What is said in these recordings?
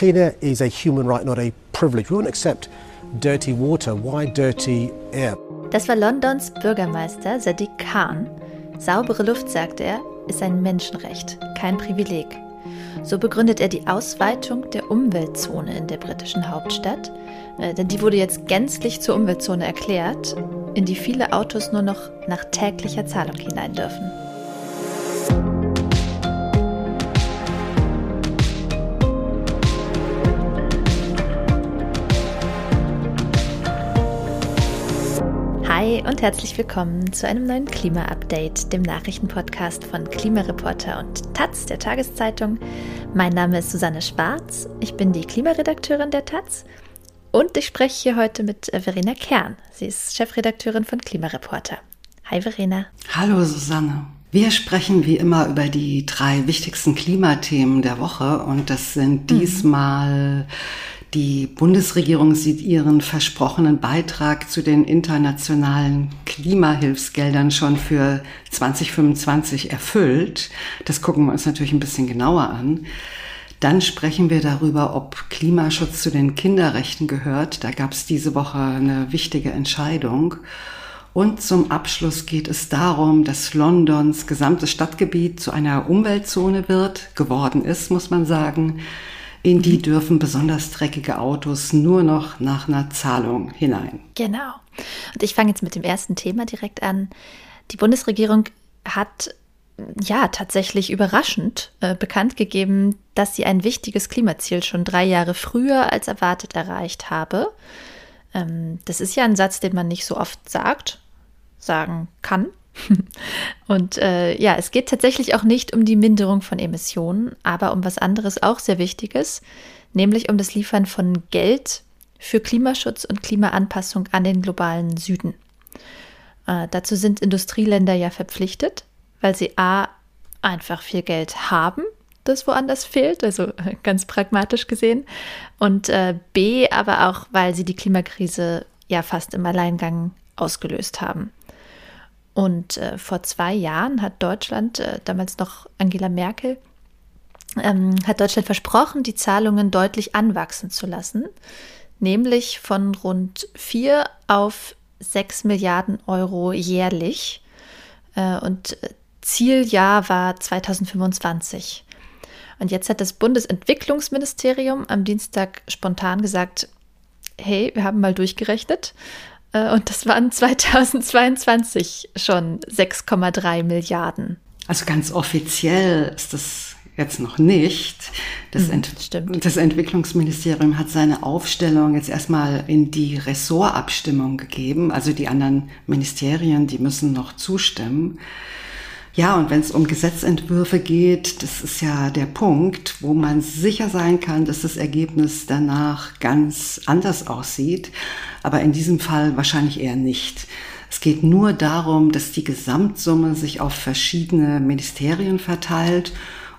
clean air is a human right, not a privilege. We won't accept dirty water. Why dirty air? Das war Londons Bürgermeister Sadiq Khan. Saubere Luft, sagte er, ist ein Menschenrecht, kein Privileg. So begründet er die Ausweitung der Umweltzone in der britischen Hauptstadt, äh, denn die wurde jetzt gänzlich zur Umweltzone erklärt, in die viele Autos nur noch nach täglicher Zahlung hinein dürfen. Hi und herzlich willkommen zu einem neuen Klima-Update, dem Nachrichtenpodcast von Klimareporter und Taz, der Tageszeitung. Mein Name ist Susanne Schwarz, ich bin die Klimaredakteurin der Taz und ich spreche hier heute mit Verena Kern. Sie ist Chefredakteurin von Klimareporter. Hi Verena. Hallo Susanne. Wir sprechen wie immer über die drei wichtigsten Klimathemen der Woche und das sind mhm. diesmal. Die Bundesregierung sieht ihren versprochenen Beitrag zu den internationalen Klimahilfsgeldern schon für 2025 erfüllt. Das gucken wir uns natürlich ein bisschen genauer an. Dann sprechen wir darüber, ob Klimaschutz zu den Kinderrechten gehört. Da gab es diese Woche eine wichtige Entscheidung. Und zum Abschluss geht es darum, dass Londons gesamtes Stadtgebiet zu einer Umweltzone wird, geworden ist, muss man sagen. In die dürfen besonders dreckige Autos nur noch nach einer Zahlung hinein. Genau. Und ich fange jetzt mit dem ersten Thema direkt an. Die Bundesregierung hat ja tatsächlich überraschend äh, bekannt gegeben, dass sie ein wichtiges Klimaziel schon drei Jahre früher als erwartet erreicht habe. Ähm, das ist ja ein Satz, den man nicht so oft sagt, sagen kann. Und äh, ja, es geht tatsächlich auch nicht um die Minderung von Emissionen, aber um was anderes auch sehr Wichtiges, nämlich um das Liefern von Geld für Klimaschutz und Klimaanpassung an den globalen Süden. Äh, dazu sind Industrieländer ja verpflichtet, weil sie a einfach viel Geld haben, das woanders fehlt, also ganz pragmatisch gesehen, und äh, b aber auch, weil sie die Klimakrise ja fast im Alleingang ausgelöst haben. Und äh, vor zwei Jahren hat Deutschland, äh, damals noch Angela Merkel, ähm, hat Deutschland versprochen, die Zahlungen deutlich anwachsen zu lassen, nämlich von rund 4 auf 6 Milliarden Euro jährlich. Äh, und äh, Zieljahr war 2025. Und jetzt hat das Bundesentwicklungsministerium am Dienstag spontan gesagt, hey, wir haben mal durchgerechnet. Äh, und das waren 2022 schon 6,3 Milliarden. Also ganz offiziell ist das jetzt noch nicht. Das, mhm, Ent das, Entwicklungsministerium hat seine Aufstellung jetzt erstmal in die Ressortabstimmung gegeben. Also die anderen Ministerien, die müssen noch zustimmen. Ja, und wenn es um Gesetzentwürfe geht, das ist ja der Punkt, wo man sicher sein kann, dass das Ergebnis danach ganz anders aussieht. Aber in diesem Fall wahrscheinlich eher nicht. Es geht nur darum, dass die Gesamtsumme sich auf verschiedene Ministerien verteilt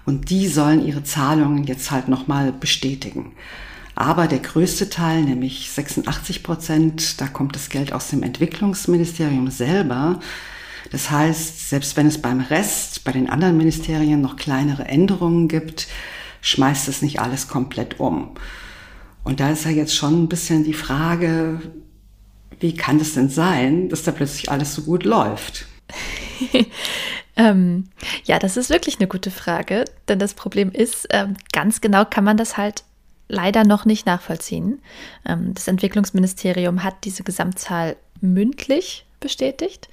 und die sollen ihre Zahlungen jetzt halt nochmal bestätigen. Aber der größte Teil, nämlich 86 Prozent, da kommt das Geld aus dem Entwicklungsministerium selber. Das heißt, selbst wenn es beim Rest, bei den anderen Ministerien noch kleinere Änderungen gibt, schmeißt es nicht alles komplett um. Und da ist ja jetzt schon ein bisschen die Frage, wie kann es denn sein, dass da plötzlich alles so gut läuft? ähm, ja, das ist wirklich eine gute Frage, denn das Problem ist, ähm, ganz genau kann man das halt leider noch nicht nachvollziehen. Ähm, das Entwicklungsministerium hat diese Gesamtzahl mündlich bestätigt.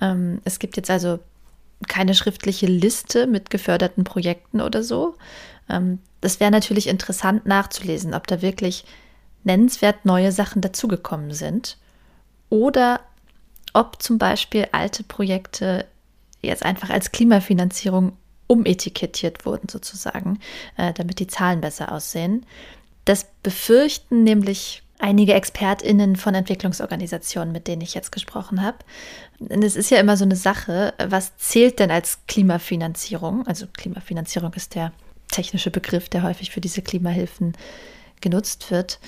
Ähm, es gibt jetzt also keine schriftliche Liste mit geförderten Projekten oder so. Ähm, das wäre natürlich interessant nachzulesen, ob da wirklich nennenswert neue Sachen dazugekommen sind oder ob zum Beispiel alte Projekte jetzt einfach als Klimafinanzierung umetikettiert wurden sozusagen, äh, damit die Zahlen besser aussehen. Das befürchten nämlich einige ExpertInnen von Entwicklungsorganisationen, mit denen ich jetzt gesprochen habe. Es ist ja immer so eine Sache, was zählt denn als Klimafinanzierung? Also Klimafinanzierung ist der technische Begriff, der häufig für diese Klimahilfen genutzt wird.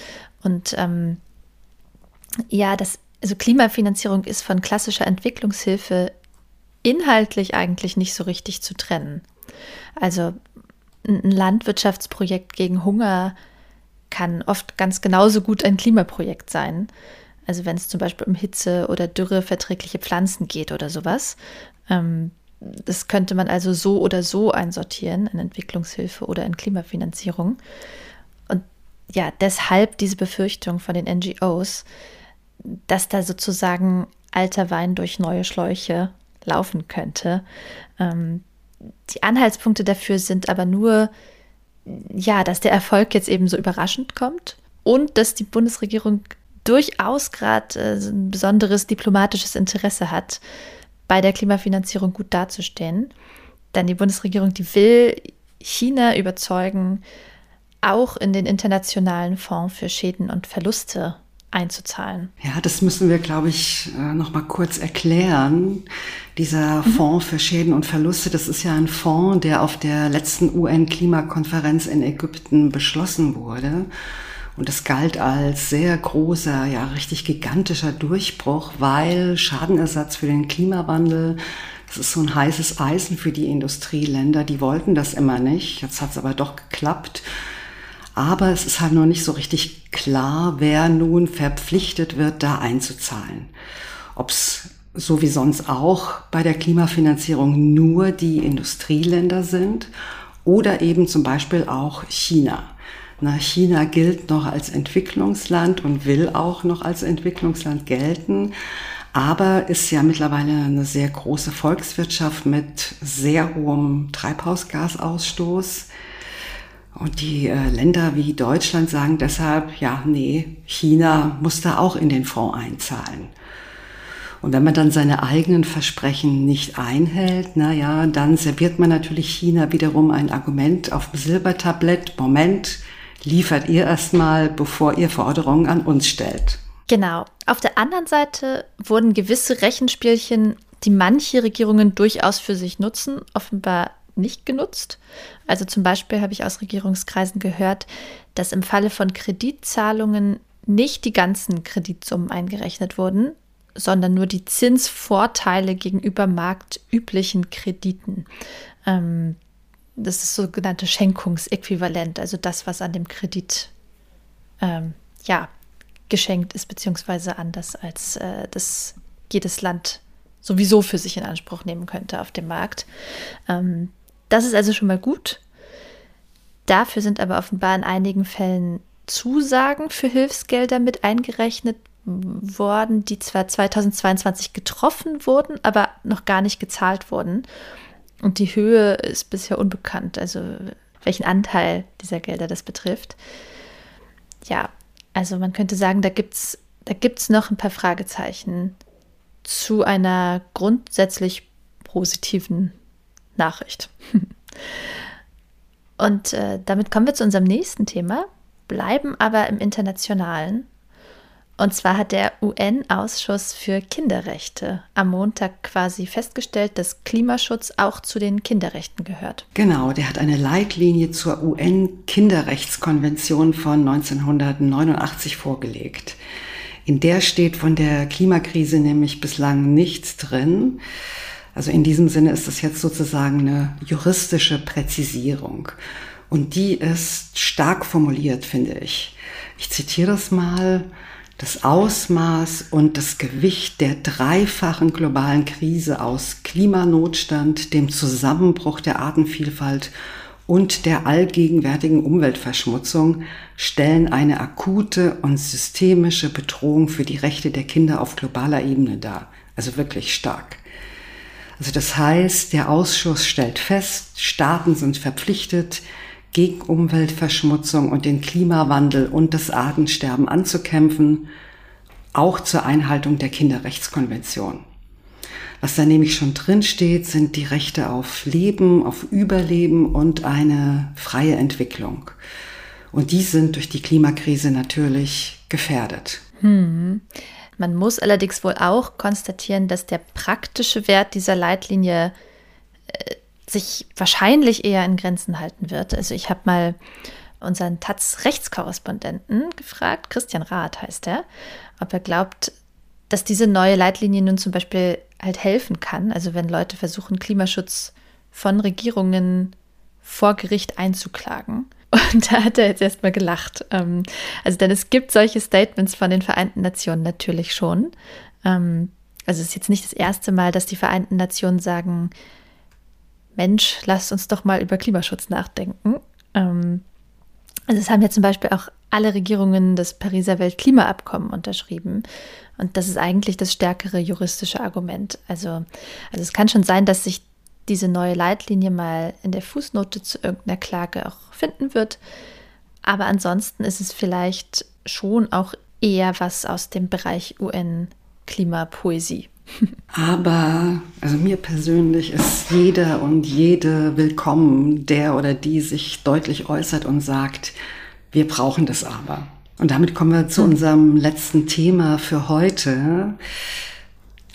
Und ähm, ja, das, also Klimafinanzierung ist von klassischer Entwicklungshilfe inhaltlich eigentlich nicht so richtig zu trennen. Also ein Landwirtschaftsprojekt gegen Hunger kann oft ganz genauso gut ein Klimaprojekt sein. Also wenn es zum Beispiel um Hitze oder Dürre verträgliche Pflanzen geht oder sowas. Ähm, das könnte man also so oder so einsortieren in Entwicklungshilfe oder in Klimafinanzierung. Und ja, deshalb diese Befürchtung von den NGOs, dass da sozusagen alter Wein durch neue Schläuche laufen könnte. Ähm, die Anhaltspunkte dafür sind aber nur, ja, dass der Erfolg jetzt eben so überraschend kommt und dass die Bundesregierung durchaus gerade äh, ein besonderes diplomatisches Interesse hat, bei der Klimafinanzierung gut dazustehen. Denn die Bundesregierung, die will China überzeugen, auch in den internationalen Fonds für Schäden und Verluste einzuzahlen. Ja, das müssen wir, glaube ich, äh, noch mal kurz erklären. Dieser mhm. Fonds für Schäden und Verluste, das ist ja ein Fonds, der auf der letzten UN-Klimakonferenz in Ägypten beschlossen wurde. Und es galt als sehr großer, ja, richtig gigantischer Durchbruch, weil Schadenersatz für den Klimawandel, das ist so ein heißes Eisen für die Industrieländer, die wollten das immer nicht. Jetzt hat es aber doch geklappt. Aber es ist halt noch nicht so richtig klar, wer nun verpflichtet wird, da einzuzahlen. Ob es so wie sonst auch bei der Klimafinanzierung nur die Industrieländer sind oder eben zum Beispiel auch China. Na, China gilt noch als Entwicklungsland und will auch noch als Entwicklungsland gelten, aber ist ja mittlerweile eine sehr große Volkswirtschaft mit sehr hohem Treibhausgasausstoß. Und die äh, Länder wie Deutschland sagen deshalb, ja, nee, China muss da auch in den Fonds einzahlen. Und wenn man dann seine eigenen Versprechen nicht einhält, na ja, dann serviert man natürlich China wiederum ein Argument auf dem Silbertablett. Moment, liefert ihr erstmal, bevor ihr Forderungen an uns stellt. Genau. Auf der anderen Seite wurden gewisse Rechenspielchen, die manche Regierungen durchaus für sich nutzen, offenbar nicht genutzt. Also zum Beispiel habe ich aus Regierungskreisen gehört, dass im Falle von Kreditzahlungen nicht die ganzen Kreditsummen eingerechnet wurden, sondern nur die Zinsvorteile gegenüber marktüblichen Krediten. Ähm, das ist sogenannte Schenkungsäquivalent, also das, was an dem Kredit ähm, ja, geschenkt ist, beziehungsweise anders als äh, das jedes Land sowieso für sich in Anspruch nehmen könnte auf dem Markt. Ähm, das ist also schon mal gut. Dafür sind aber offenbar in einigen Fällen Zusagen für Hilfsgelder mit eingerechnet worden, die zwar 2022 getroffen wurden, aber noch gar nicht gezahlt wurden. Und die Höhe ist bisher unbekannt, also welchen Anteil dieser Gelder das betrifft. Ja, also man könnte sagen, da gibt es da gibt's noch ein paar Fragezeichen zu einer grundsätzlich positiven Nachricht. Und äh, damit kommen wir zu unserem nächsten Thema, bleiben aber im internationalen und zwar hat der UN-Ausschuss für Kinderrechte am Montag quasi festgestellt, dass Klimaschutz auch zu den Kinderrechten gehört. Genau, der hat eine Leitlinie zur UN-Kinderrechtskonvention von 1989 vorgelegt. In der steht von der Klimakrise nämlich bislang nichts drin. Also in diesem Sinne ist das jetzt sozusagen eine juristische Präzisierung. Und die ist stark formuliert, finde ich. Ich zitiere das mal das Ausmaß und das Gewicht der dreifachen globalen Krise aus Klimanotstand, dem Zusammenbruch der Artenvielfalt und der allgegenwärtigen Umweltverschmutzung stellen eine akute und systemische Bedrohung für die Rechte der Kinder auf globaler Ebene dar. Also wirklich stark. Also das heißt, der Ausschuss stellt fest, Staaten sind verpflichtet, gegen Umweltverschmutzung und den Klimawandel und das Artensterben anzukämpfen, auch zur Einhaltung der Kinderrechtskonvention. Was da nämlich schon drin steht, sind die Rechte auf Leben, auf Überleben und eine freie Entwicklung. Und die sind durch die Klimakrise natürlich gefährdet. Hm. Man muss allerdings wohl auch konstatieren, dass der praktische Wert dieser Leitlinie äh, sich wahrscheinlich eher in Grenzen halten wird. Also ich habe mal unseren Taz-Rechtskorrespondenten gefragt, Christian Rath heißt er, ob er glaubt, dass diese neue Leitlinie nun zum Beispiel halt helfen kann. Also wenn Leute versuchen, Klimaschutz von Regierungen vor Gericht einzuklagen. Und da hat er jetzt erstmal gelacht. Ähm, also, denn es gibt solche Statements von den Vereinten Nationen natürlich schon. Ähm, also, es ist jetzt nicht das erste Mal, dass die Vereinten Nationen sagen: Mensch, lasst uns doch mal über Klimaschutz nachdenken. Ähm, also, es haben ja zum Beispiel auch alle Regierungen das Pariser Weltklimaabkommen unterschrieben. Und das ist eigentlich das stärkere juristische Argument. Also, also es kann schon sein, dass sich diese neue Leitlinie mal in der Fußnote zu irgendeiner Klage auch finden wird. Aber ansonsten ist es vielleicht schon auch eher was aus dem Bereich UN-Klimapoesie. Aber, also mir persönlich ist jeder und jede willkommen, der oder die sich deutlich äußert und sagt, wir brauchen das aber. Und damit kommen wir zu hm. unserem letzten Thema für heute.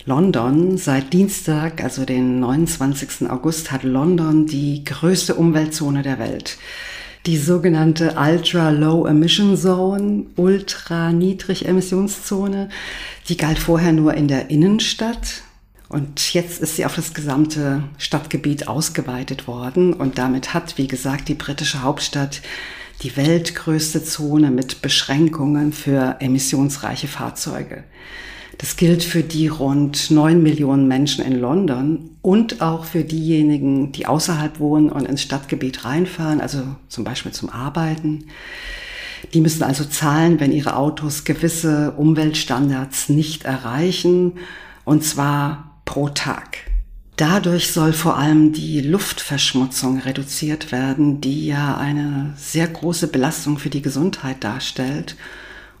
London. Seit Dienstag, also den 29. August, hat London die größte Umweltzone der Welt. Die sogenannte Ultra Low Emission Zone, Ultra Niedrig Emissionszone, die galt vorher nur in der Innenstadt. Und jetzt ist sie auf das gesamte Stadtgebiet ausgeweitet worden. Und damit hat, wie gesagt, die britische Hauptstadt die weltgrößte Zone mit Beschränkungen für emissionsreiche Fahrzeuge. Das gilt für die rund neun Millionen Menschen in London und auch für diejenigen, die außerhalb wohnen und ins Stadtgebiet reinfahren, also zum Beispiel zum Arbeiten. Die müssen also zahlen, wenn ihre Autos gewisse Umweltstandards nicht erreichen, und zwar pro Tag. Dadurch soll vor allem die Luftverschmutzung reduziert werden, die ja eine sehr große Belastung für die Gesundheit darstellt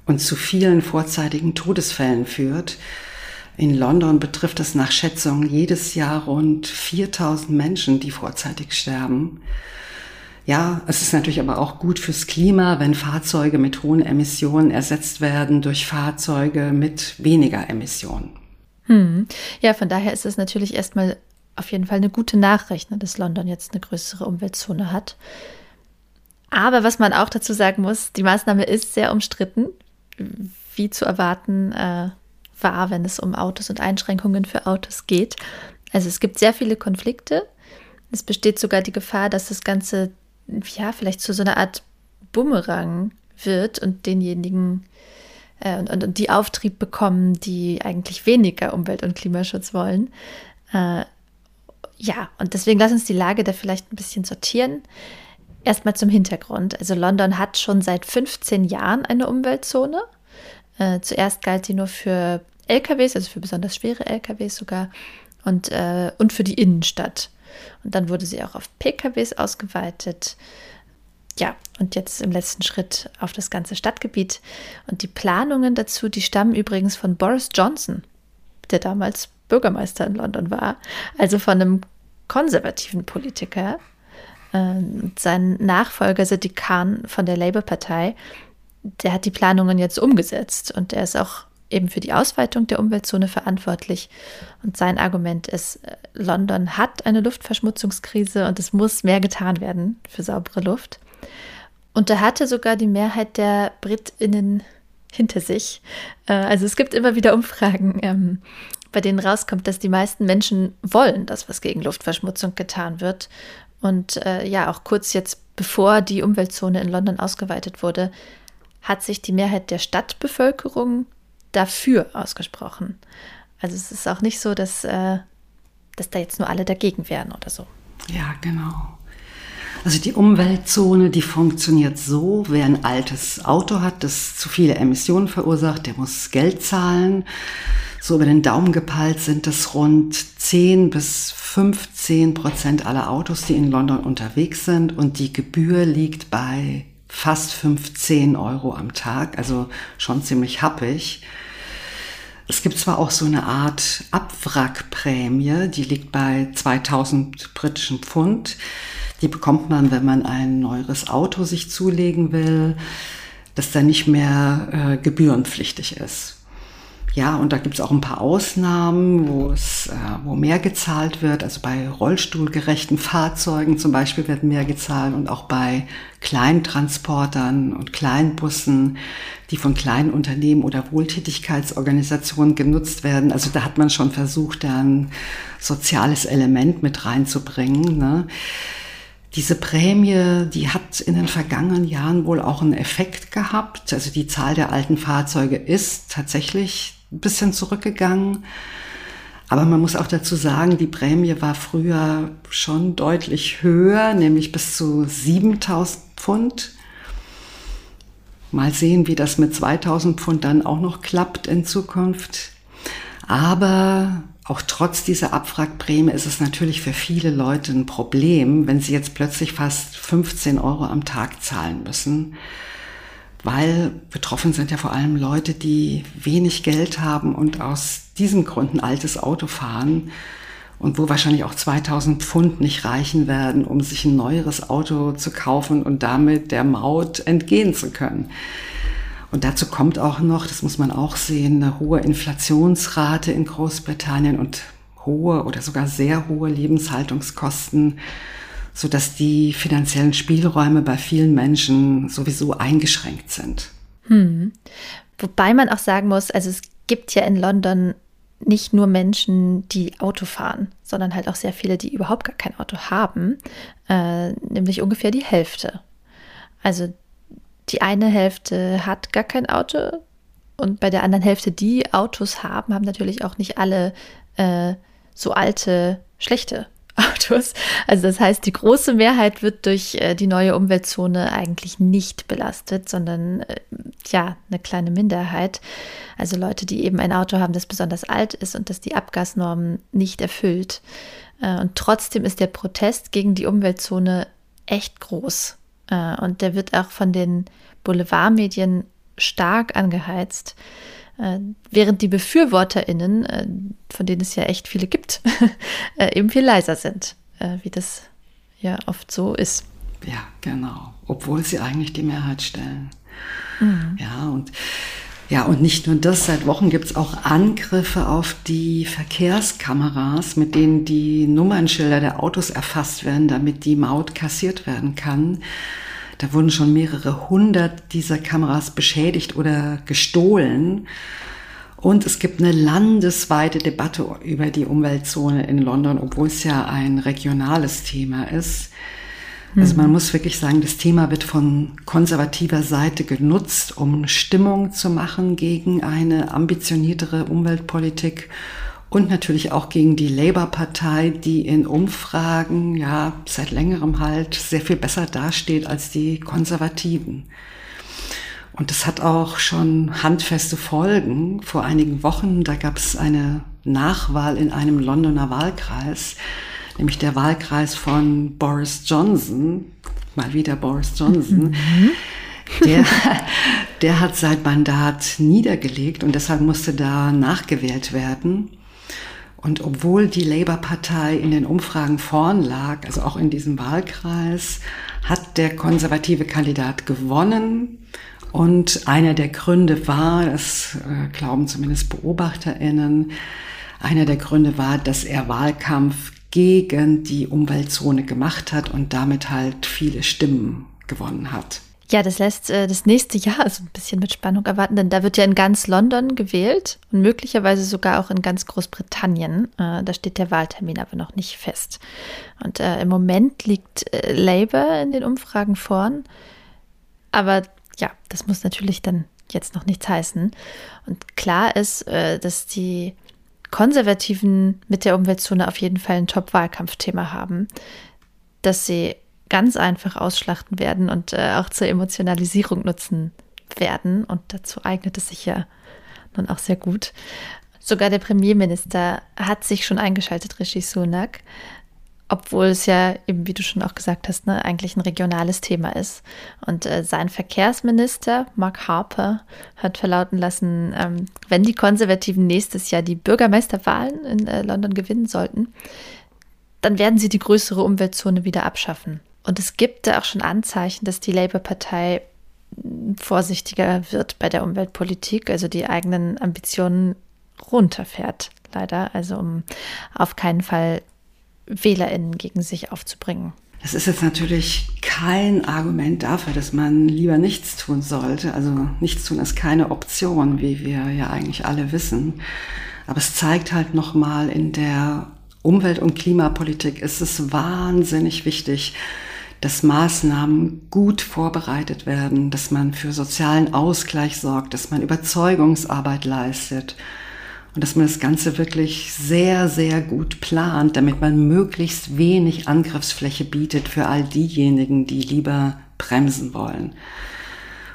und zu vielen vorzeitigen Todesfällen führt. In London betrifft es nach Schätzung jedes Jahr rund 4000 Menschen, die vorzeitig sterben. Ja, es ist natürlich aber auch gut fürs Klima, wenn Fahrzeuge mit hohen Emissionen ersetzt werden durch Fahrzeuge mit weniger Emissionen. Hm. Ja, von daher ist es natürlich erstmal auf jeden Fall eine gute Nachricht, ne, dass London jetzt eine größere Umweltzone hat. Aber was man auch dazu sagen muss, die Maßnahme ist sehr umstritten wie zu erwarten äh, war, wenn es um Autos und Einschränkungen für Autos geht. Also es gibt sehr viele Konflikte. Es besteht sogar die Gefahr, dass das Ganze ja vielleicht zu so einer Art Bumerang wird und denjenigen äh, und, und, und, die Auftrieb bekommen, die eigentlich weniger Umwelt- und Klimaschutz wollen. Äh, ja, und deswegen lass uns die Lage da vielleicht ein bisschen sortieren. Erstmal zum Hintergrund. Also London hat schon seit 15 Jahren eine Umweltzone. Äh, zuerst galt sie nur für LKWs, also für besonders schwere LKWs sogar, und, äh, und für die Innenstadt. Und dann wurde sie auch auf PKWs ausgeweitet. Ja, und jetzt im letzten Schritt auf das ganze Stadtgebiet. Und die Planungen dazu, die stammen übrigens von Boris Johnson, der damals Bürgermeister in London war, also von einem konservativen Politiker. Ähm, sein Nachfolger Sadiq Khan von der Labour-Partei, der hat die Planungen jetzt umgesetzt und er ist auch eben für die Ausweitung der Umweltzone verantwortlich. Und sein Argument ist, äh, London hat eine Luftverschmutzungskrise und es muss mehr getan werden für saubere Luft. Und er hatte sogar die Mehrheit der Britinnen hinter sich. Äh, also es gibt immer wieder Umfragen, ähm, bei denen rauskommt, dass die meisten Menschen wollen, dass was gegen Luftverschmutzung getan wird. Und äh, ja, auch kurz jetzt bevor die Umweltzone in London ausgeweitet wurde, hat sich die Mehrheit der Stadtbevölkerung dafür ausgesprochen. Also es ist auch nicht so, dass, äh, dass da jetzt nur alle dagegen wären oder so. Ja, genau. Also die Umweltzone, die funktioniert so, wer ein altes Auto hat, das zu viele Emissionen verursacht, der muss Geld zahlen. So über den Daumen gepeilt sind es rund 10 bis 15 Prozent aller Autos, die in London unterwegs sind. Und die Gebühr liegt bei fast 15 Euro am Tag, also schon ziemlich happig. Es gibt zwar auch so eine Art Abwrackprämie, die liegt bei 2000 britischen Pfund. Die bekommt man, wenn man ein neueres Auto sich zulegen will, das dann nicht mehr äh, gebührenpflichtig ist. Ja, und da gibt es auch ein paar Ausnahmen, wo es, äh, wo mehr gezahlt wird. Also bei rollstuhlgerechten Fahrzeugen zum Beispiel wird mehr gezahlt und auch bei Kleintransportern und Kleinbussen, die von kleinen Unternehmen oder Wohltätigkeitsorganisationen genutzt werden. Also da hat man schon versucht, da ein soziales Element mit reinzubringen. Ne? Diese Prämie, die hat in den vergangenen Jahren wohl auch einen Effekt gehabt. Also die Zahl der alten Fahrzeuge ist tatsächlich ein bisschen zurückgegangen. Aber man muss auch dazu sagen, die Prämie war früher schon deutlich höher, nämlich bis zu 7000 Pfund. Mal sehen, wie das mit 2000 Pfund dann auch noch klappt in Zukunft. Aber auch trotz dieser Abwrackprämie ist es natürlich für viele Leute ein Problem, wenn sie jetzt plötzlich fast 15 Euro am Tag zahlen müssen, weil betroffen sind ja vor allem Leute, die wenig Geld haben und aus diesem Grund ein altes Auto fahren und wo wahrscheinlich auch 2000 Pfund nicht reichen werden, um sich ein neueres Auto zu kaufen und damit der Maut entgehen zu können. Und dazu kommt auch noch, das muss man auch sehen, eine hohe Inflationsrate in Großbritannien und hohe oder sogar sehr hohe Lebenshaltungskosten, so dass die finanziellen Spielräume bei vielen Menschen sowieso eingeschränkt sind. Hm. Wobei man auch sagen muss, also es gibt ja in London nicht nur Menschen, die Auto fahren, sondern halt auch sehr viele, die überhaupt gar kein Auto haben, äh, nämlich ungefähr die Hälfte. Also die eine Hälfte hat gar kein Auto und bei der anderen Hälfte, die Autos haben, haben natürlich auch nicht alle äh, so alte, schlechte Autos. Also das heißt, die große Mehrheit wird durch äh, die neue Umweltzone eigentlich nicht belastet, sondern äh, ja, eine kleine Minderheit. Also Leute, die eben ein Auto haben, das besonders alt ist und das die Abgasnormen nicht erfüllt. Äh, und trotzdem ist der Protest gegen die Umweltzone echt groß. Und der wird auch von den Boulevardmedien stark angeheizt. Äh, während die BefürworterInnen, von denen es ja echt viele gibt, äh, eben viel leiser sind, wie das ja oft so ist. Ja, genau. Obwohl sie eigentlich die Mehrheit stellen. Mhm. Ja, und ja, und nicht nur das, seit Wochen gibt es auch Angriffe auf die Verkehrskameras, mit denen die Nummernschilder der Autos erfasst werden, damit die Maut kassiert werden kann. Da wurden schon mehrere hundert dieser Kameras beschädigt oder gestohlen. Und es gibt eine landesweite Debatte über die Umweltzone in London, obwohl es ja ein regionales Thema ist. Also man muss wirklich sagen, das Thema wird von konservativer Seite genutzt, um Stimmung zu machen gegen eine ambitioniertere Umweltpolitik und natürlich auch gegen die Labour-Partei, die in Umfragen ja seit längerem halt sehr viel besser dasteht als die Konservativen. Und das hat auch schon handfeste Folgen. Vor einigen Wochen, da gab es eine Nachwahl in einem Londoner Wahlkreis, nämlich der Wahlkreis von Boris Johnson, mal wieder Boris Johnson. Mhm. Der, der hat sein Mandat niedergelegt und deshalb musste da nachgewählt werden. Und obwohl die Labour-Partei in den Umfragen vorn lag, also auch in diesem Wahlkreis, hat der konservative Kandidat gewonnen. Und einer der Gründe war, das äh, glauben zumindest Beobachterinnen, einer der Gründe war, dass er Wahlkampf gegen die Umweltzone gemacht hat und damit halt viele Stimmen gewonnen hat. Ja, das lässt äh, das nächste Jahr so ein bisschen mit Spannung erwarten, denn da wird ja in ganz London gewählt und möglicherweise sogar auch in ganz Großbritannien. Äh, da steht der Wahltermin aber noch nicht fest. Und äh, im Moment liegt äh, Labour in den Umfragen vorn. Aber ja, das muss natürlich dann jetzt noch nichts heißen. Und klar ist, äh, dass die Konservativen mit der Umweltzone auf jeden Fall ein Top-Wahlkampfthema haben, dass sie ganz einfach ausschlachten werden und äh, auch zur Emotionalisierung nutzen werden. Und dazu eignet es sich ja nun auch sehr gut. Sogar der Premierminister hat sich schon eingeschaltet, Rishi Sunak, obwohl es ja eben, wie du schon auch gesagt hast, ne, eigentlich ein regionales Thema ist. Und äh, sein Verkehrsminister, Mark Harper, hat verlauten lassen, ähm, wenn die Konservativen nächstes Jahr die Bürgermeisterwahlen in äh, London gewinnen sollten, dann werden sie die größere Umweltzone wieder abschaffen. Und es gibt da auch schon Anzeichen, dass die Labour-Partei vorsichtiger wird bei der Umweltpolitik, also die eigenen Ambitionen runterfährt, leider, also um auf keinen Fall WählerInnen gegen sich aufzubringen. Das ist jetzt natürlich kein Argument dafür, dass man lieber nichts tun sollte. Also nichts tun ist keine Option, wie wir ja eigentlich alle wissen. Aber es zeigt halt nochmal in der Umwelt- und Klimapolitik ist es wahnsinnig wichtig, dass Maßnahmen gut vorbereitet werden, dass man für sozialen Ausgleich sorgt, dass man Überzeugungsarbeit leistet und dass man das Ganze wirklich sehr, sehr gut plant, damit man möglichst wenig Angriffsfläche bietet für all diejenigen, die lieber bremsen wollen.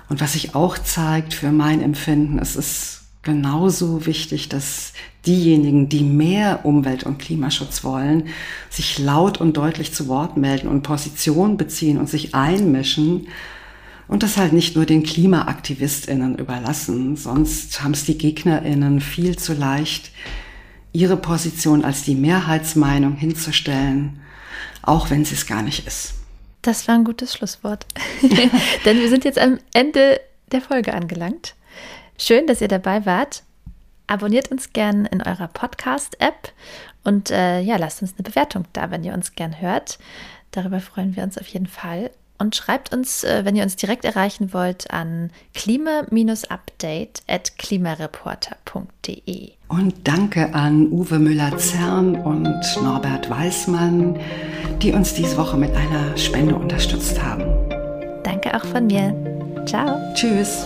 Und was sich auch zeigt für mein Empfinden, es ist genauso wichtig, dass diejenigen, die mehr Umwelt- und Klimaschutz wollen, sich laut und deutlich zu Wort melden und Position beziehen und sich einmischen und das halt nicht nur den KlimaaktivistInnen überlassen, sonst haben es die GegnerInnen viel zu leicht, ihre Position als die Mehrheitsmeinung hinzustellen, auch wenn sie es gar nicht ist. Das war ein gutes Schlusswort. Denn wir sind jetzt am Ende der Folge angelangt. Schön, dass ihr dabei wart. Abonniert uns gern in eurer Podcast-App und äh, ja, lasst uns eine Bewertung da, wenn ihr uns gern hört. Darüber freuen wir uns auf jeden Fall. Und schreibt uns, äh, wenn ihr uns direkt erreichen wollt, an klima-update at klimareporter.de. Und danke an Uwe Müller-Zern und Norbert Weißmann, die uns diese Woche mit einer Spende unterstützt haben. Danke auch von mir. Ciao. Tschüss.